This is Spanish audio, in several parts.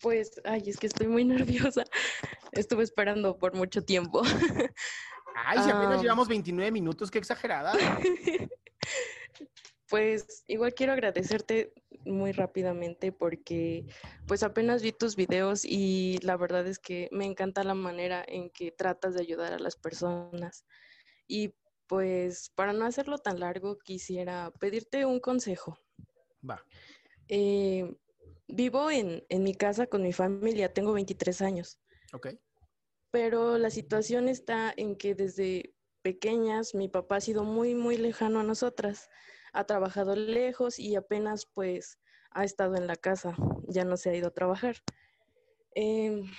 pues, ay, es que estoy muy nerviosa. Estuve esperando por mucho tiempo. Ay, si apenas llevamos 29 minutos, qué exagerada. Pues igual quiero agradecerte muy rápidamente porque pues apenas vi tus videos y la verdad es que me encanta la manera en que tratas de ayudar a las personas. Y pues para no hacerlo tan largo, quisiera pedirte un consejo. Va. Eh, vivo en, en mi casa con mi familia, tengo 23 años. Ok. pero la situación está en que desde pequeñas mi papá ha sido muy, muy lejano a nosotras. Ha trabajado lejos y apenas pues ha estado en la casa, ya no se ha ido a trabajar. Em,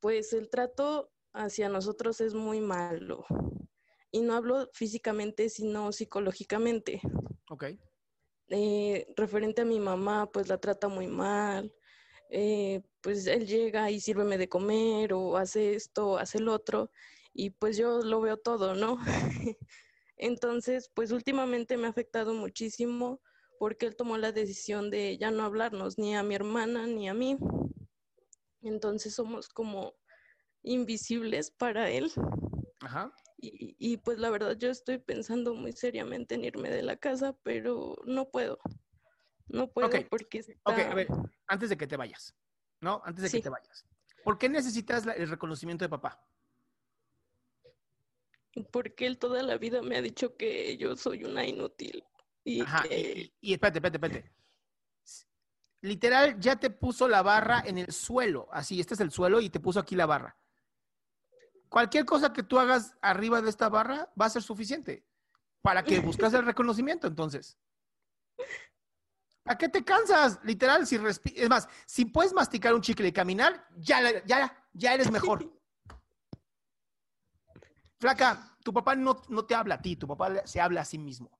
pues el trato hacia nosotros es muy malo. Y no hablo físicamente, sino psicológicamente. Ok. Eh, referente a mi mamá, pues la trata muy mal. Eh, pues él llega y sírveme de comer o hace esto, o hace el otro, y pues yo lo veo todo, ¿no? Entonces, pues últimamente me ha afectado muchísimo porque él tomó la decisión de ya no hablarnos ni a mi hermana ni a mí. Entonces somos como invisibles para él. Ajá. Y, y, pues la verdad yo estoy pensando muy seriamente en irme de la casa, pero no puedo. No puedo porque está... Ok, a ver, antes de que te vayas, ¿no? Antes de que te vayas. ¿Por qué necesitas la- el reconocimiento de papá? Porque él toda la vida me ha dicho que yo soy una inútil. Y Ajá, que... y- y espérate, espérate, espérate. Literal, ya te puso la barra en el suelo. Así, este es el suelo y te puso aquí la barra. Cualquier cosa que tú hagas arriba de esta barra va a ser suficiente para que buscas el reconocimiento, entonces. ¿A qué te cansas? Literal, si es más, si puedes masticar un chicle y caminar, ya, ya, ya eres mejor. Flaca, tu papá no, no te habla a ti, tu papá se habla a sí mismo.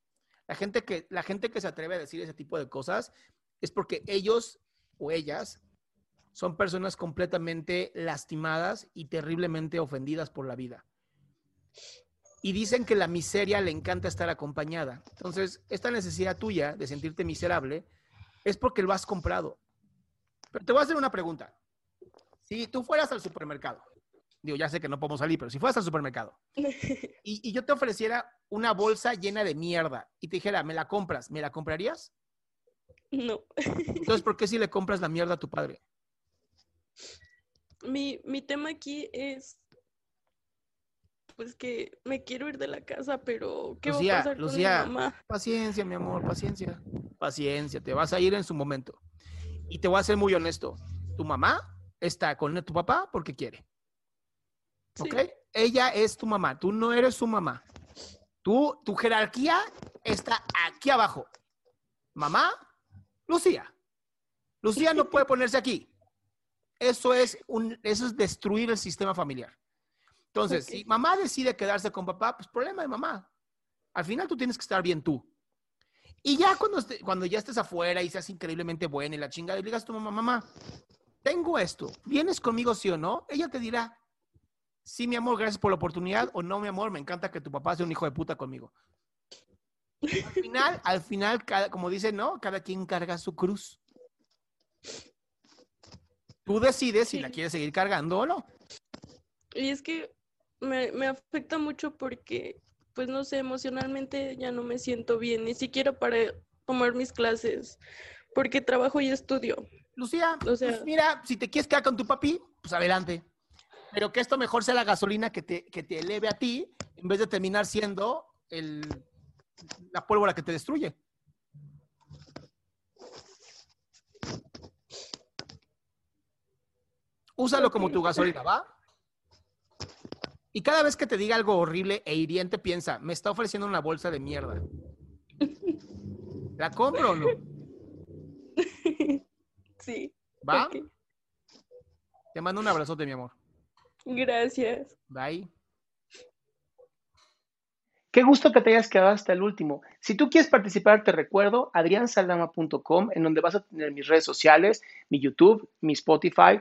La gente, que, la gente que se atreve a decir ese tipo de cosas es porque ellos o ellas son personas completamente lastimadas y terriblemente ofendidas por la vida. Y dicen que la miseria le encanta estar acompañada. Entonces, esta necesidad tuya de sentirte miserable es porque lo has comprado. Pero te voy a hacer una pregunta. Si tú fueras al supermercado, digo, ya sé que no podemos salir, pero si fueras al supermercado y, y yo te ofreciera una bolsa llena de mierda y te dijera, me la compras, ¿me la comprarías? No. Entonces, ¿por qué si le compras la mierda a tu padre? Mi, mi tema aquí es pues que me quiero ir de la casa, pero ¿qué Lucía, va a pasar Lucía. con mi mamá? Paciencia, mi amor, paciencia. Paciencia, te vas a ir en su momento. Y te voy a ser muy honesto. Tu mamá está con tu papá porque quiere. Sí. ¿Ok? Ella es tu mamá, tú no eres su mamá. Tú, tu jerarquía está aquí abajo. Mamá, Lucía. Lucía no puede ponerse aquí. Eso es, un, eso es destruir el sistema familiar. Entonces, si mamá decide quedarse con papá, pues problema de mamá. Al final tú tienes que estar bien tú. Y ya cuando, cuando ya estés afuera y seas increíblemente buena y la chingada, y le digas a tu mamá, mamá, tengo esto, ¿vienes conmigo sí o no? Ella te dirá, sí, mi amor, gracias por la oportunidad, o no, mi amor, me encanta que tu papá sea un hijo de puta conmigo. Al final, al final, cada- como dicen, ¿no? Cada quien carga su cruz. Tú decides si la quieres seguir cargando o no. Y es que me, me afecta mucho porque, pues no sé, emocionalmente ya no me siento bien, ni siquiera para tomar mis clases, porque trabajo y estudio. Lucía, O sea- pues mira, si te quieres quedar con tu papi, pues adelante. Pero que esto mejor sea la gasolina que te, que te eleve a ti, en vez de terminar siendo el, la pólvora que te destruye. Úsalo como tu gasolina, ¿va? Y cada vez que te diga algo horrible e hiriente, piensa, me está ofreciendo una bolsa de mierda. ¿La compro o no? Sí. ¿Va? Te mando un abrazote, mi amor. Gracias. Bye. Qué gusto que te hayas quedado hasta el último. Si tú quieres participar, te recuerdo adriansaldama.com, en donde vas a tener mis redes sociales, mi YouTube, mi Spotify,